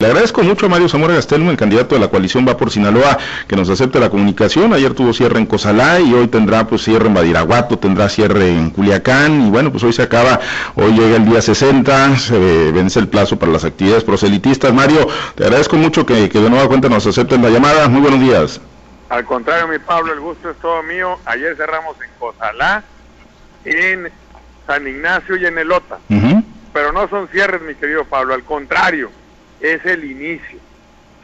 Le agradezco mucho a Mario Zamora Gastelmo, el candidato de la coalición Va por Sinaloa, que nos acepte la comunicación. Ayer tuvo cierre en Cozalá y hoy tendrá pues cierre en Badiraguato, tendrá cierre en Culiacán y bueno, pues hoy se acaba, hoy llega el día 60, se vence el plazo para las actividades proselitistas. Mario, te agradezco mucho que, que de nueva cuenta nos acepten la llamada. Muy buenos días. Al contrario, mi Pablo, el gusto es todo mío. Ayer cerramos en Cozalá, en San Ignacio y en Elota. Pero no son cierres, mi querido Pablo, al contrario es el inicio.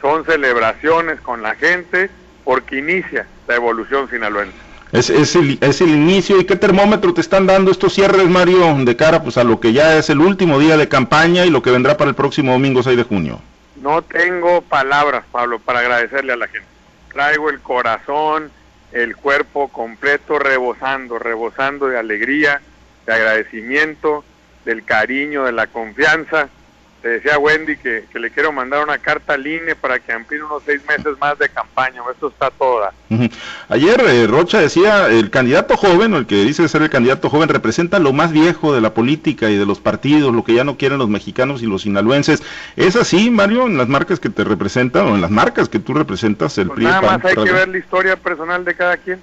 Son celebraciones con la gente porque inicia la evolución sinaloense. Es, es, el, es el inicio. ¿Y qué termómetro te están dando estos cierres, Mario, de cara pues, a lo que ya es el último día de campaña y lo que vendrá para el próximo domingo 6 de junio? No tengo palabras, Pablo, para agradecerle a la gente. Traigo el corazón, el cuerpo completo rebosando, rebosando de alegría, de agradecimiento, del cariño, de la confianza le decía a Wendy que, le quiero mandar una carta al INE para que amplíe unos seis meses más de campaña, esto está toda. Ayer eh, Rocha decía, el candidato joven, o el que dice ser el candidato joven, representa lo más viejo de la política y de los partidos, lo que ya no quieren los mexicanos y los sinaloenses. ¿Es así, Mario, en las marcas que te representan o en las marcas que tú representas, el pues Nada más hay que ver la historia personal de cada quien.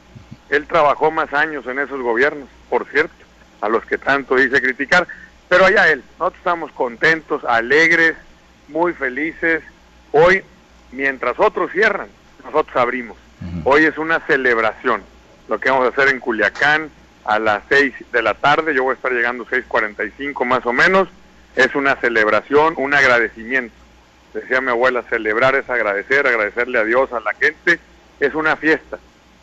Él trabajó más años en esos gobiernos, por cierto, a los que tanto dice criticar. Pero allá él, nosotros estamos contentos, alegres, muy felices. Hoy, mientras otros cierran, nosotros abrimos. Hoy es una celebración. Lo que vamos a hacer en Culiacán a las 6 de la tarde, yo voy a estar llegando 6.45 más o menos, es una celebración, un agradecimiento. Decía mi abuela, celebrar es agradecer, agradecerle a Dios, a la gente, es una fiesta,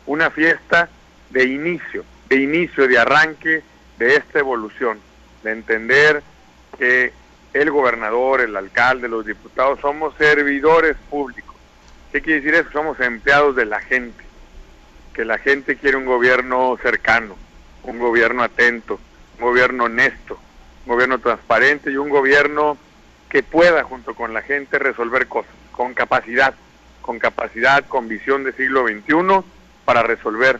una fiesta de inicio, de inicio, de arranque de esta evolución de entender que el gobernador, el alcalde, los diputados somos servidores públicos. ¿Qué quiere decir eso? Somos empleados de la gente, que la gente quiere un gobierno cercano, un gobierno atento, un gobierno honesto, un gobierno transparente y un gobierno que pueda junto con la gente resolver cosas, con capacidad, con capacidad, con visión de siglo XXI para resolver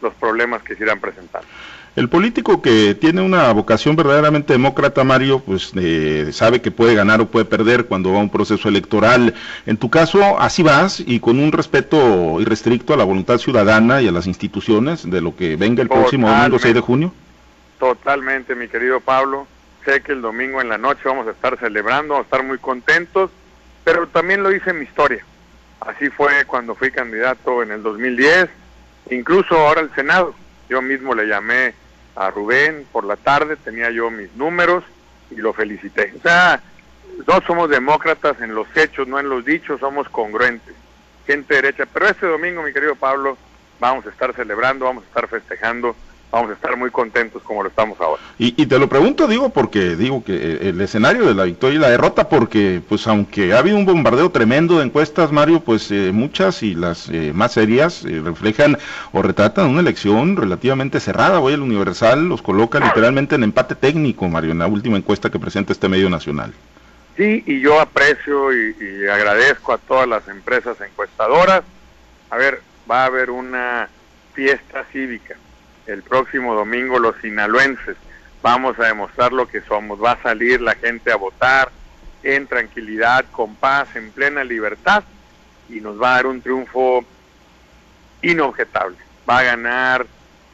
los problemas que se irán presentando. El político que tiene una vocación verdaderamente demócrata, Mario, pues eh, sabe que puede ganar o puede perder cuando va a un proceso electoral. En tu caso, así vas y con un respeto irrestricto a la voluntad ciudadana y a las instituciones de lo que venga el próximo domingo 6 de junio. Totalmente, mi querido Pablo. Sé que el domingo en la noche vamos a estar celebrando, vamos a estar muy contentos, pero también lo hice en mi historia. Así fue cuando fui candidato en el 2010, incluso ahora al Senado. Yo mismo le llamé a Rubén por la tarde, tenía yo mis números y lo felicité. O sea, no somos demócratas en los hechos, no en los dichos, somos congruentes, gente derecha. Pero este domingo, mi querido Pablo, vamos a estar celebrando, vamos a estar festejando vamos a estar muy contentos como lo estamos ahora. Y, te lo pregunto, digo, porque digo que el escenario de la victoria y la derrota, porque pues aunque ha habido un bombardeo tremendo de encuestas, Mario, pues eh, muchas y las eh, más serias eh, reflejan o retratan una elección relativamente cerrada. Hoy el Universal los coloca literalmente en empate técnico, Mario, en la última encuesta que presenta este medio nacional. Sí, y yo aprecio y, y agradezco a todas las empresas encuestadoras. A ver, va a haber una fiesta cívica el próximo domingo los sinaloenses vamos a demostrar lo que somos. Va a salir la gente a votar en tranquilidad, con paz, en plena libertad y nos va a dar un triunfo inobjetable. Va a ganar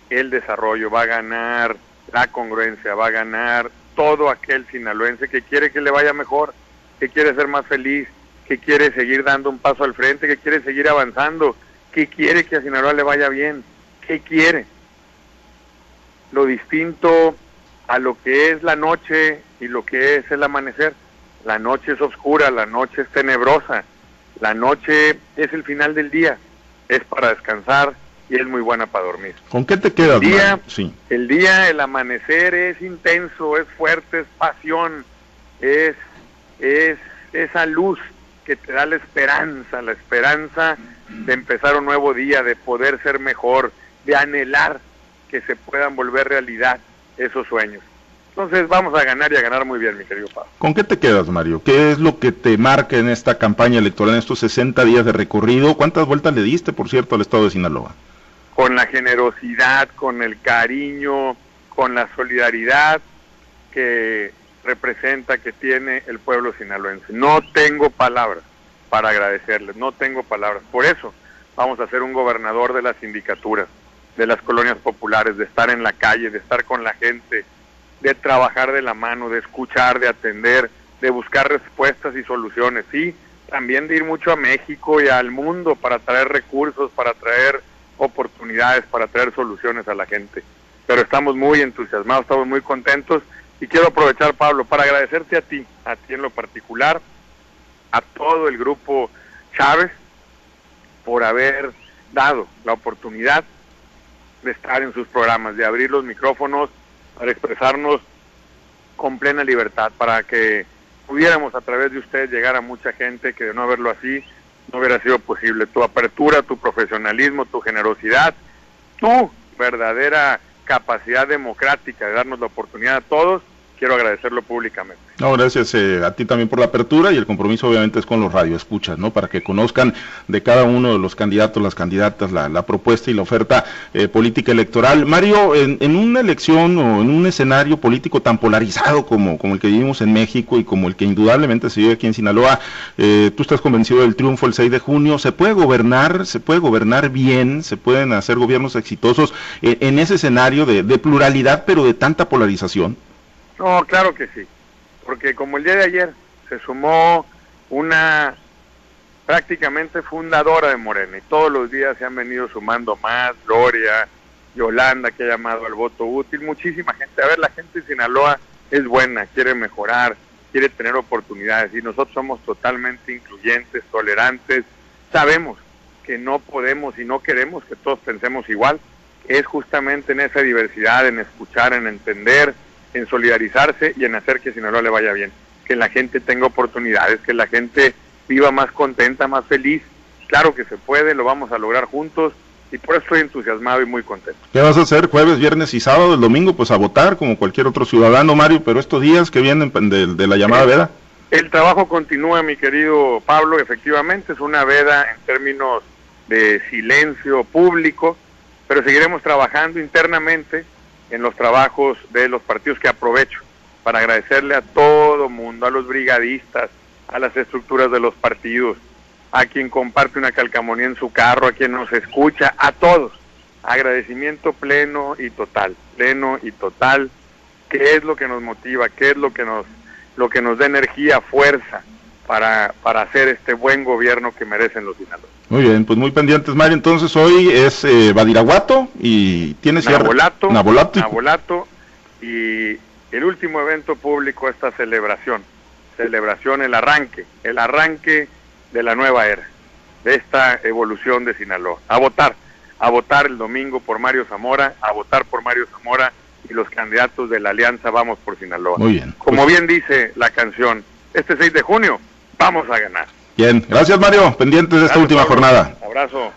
el desarrollo, va a ganar la congruencia, va a ganar todo aquel sinaloense que quiere que le vaya mejor, que quiere ser más feliz, que quiere seguir dando un paso al frente, que quiere seguir avanzando, que quiere que a Sinaloa le vaya bien, que quiere lo distinto a lo que es la noche y lo que es el amanecer. La noche es oscura, la noche es tenebrosa, la noche es el final del día, es para descansar y es muy buena para dormir. ¿Con qué te quedas? El día, sí. el día, el amanecer es intenso, es fuerte, es pasión, es, es esa luz que te da la esperanza, la esperanza de empezar un nuevo día, de poder ser mejor, de anhelar que se puedan volver realidad esos sueños. Entonces vamos a ganar y a ganar muy bien, mi querido Pablo. ¿Con qué te quedas, Mario? ¿Qué es lo que te marca en esta campaña electoral, en estos 60 días de recorrido? ¿Cuántas vueltas le diste, por cierto, al estado de Sinaloa? Con la generosidad, con el cariño, con la solidaridad que representa, que tiene el pueblo sinaloense. No tengo palabras para agradecerles, no tengo palabras. Por eso vamos a ser un gobernador de las sindicaturas, de las colonias populares, de estar en la calle, de estar con la gente, de trabajar de la mano, de escuchar, de atender, de buscar respuestas y soluciones. Sí, también de ir mucho a México y al mundo para traer recursos, para traer oportunidades, para traer soluciones a la gente. Pero estamos muy entusiasmados, estamos muy contentos y quiero aprovechar, Pablo, para agradecerte a ti, a ti en lo particular, a todo el grupo Chávez, por haber dado la oportunidad de estar en sus programas, de abrir los micrófonos para expresarnos con plena libertad, para que pudiéramos a través de ustedes llegar a mucha gente que de no verlo así no hubiera sido posible. Tu apertura, tu profesionalismo, tu generosidad, tu verdadera capacidad democrática de darnos la oportunidad a todos quiero agradecerlo públicamente. No, gracias eh, a ti también por la apertura y el compromiso obviamente es con los radioescuchas, ¿no? Para que conozcan de cada uno de los candidatos, las candidatas, la, propuesta y la oferta eh, política electoral. Mario, en, una elección o en un escenario político tan polarizado como, el que vivimos en México y como el que indudablemente se vive aquí en Sinaloa, eh, tú estás convencido del triunfo el 6 de junio, ¿se puede gobernar, se puede gobernar bien, se pueden hacer gobiernos exitosos en ese escenario de pluralidad pero de tanta polarización? No, claro que sí, porque como el día de ayer se sumó una prácticamente fundadora de Morena y todos los días se han venido sumando más, Gloria, Yolanda que ha llamado al voto útil, muchísima gente. A ver, la gente de Sinaloa es buena, quiere mejorar, quiere tener oportunidades y nosotros somos totalmente incluyentes, tolerantes, sabemos que no podemos y no queremos que todos pensemos igual, es justamente en esa diversidad, en escuchar, en entender, en solidarizarse y en hacer que Sinaloa le vaya bien, que la gente tenga oportunidades, que la gente viva más contenta, más feliz. Claro que se puede, lo vamos a lograr juntos y por eso estoy entusiasmado y muy contento. ¿Qué vas a hacer jueves, viernes y sábado, el domingo? Pues a votar como cualquier otro ciudadano, Mario, pero estos días que vienen de, la llamada veda. El trabajo continúa, mi querido Pablo, efectivamente es una veda en términos de silencio público, pero seguiremos trabajando internamente en los trabajos de los partidos que aprovecho para agradecerle a todo mundo, a los brigadistas, a las estructuras de los partidos, a quien comparte una calcamonía en su carro, a quien nos escucha, a todos. Agradecimiento pleno y total, pleno y total. ¿Qué es lo que nos motiva? ¿Qué es lo que nos, lo que nos da energía, fuerza para, para hacer este buen gobierno que merecen los sinaloenses? Muy bien, pues muy pendientes, Mario. Entonces hoy es eh, Badiraguato y tiene Nabolato, Nabolato, Nabolato y el último evento público, esta celebración, celebración, el arranque, el arranque de la nueva era, de esta evolución de Sinaloa. A votar, a votar el domingo por Mario Zamora, a votar por Mario Zamora y los candidatos de la alianza Vamos por Sinaloa. Muy bien. Como pues bien dice la canción, este 6 de junio vamos a ganar. Bien, gracias Mario, pendientes de esta última jornada. Abrazo.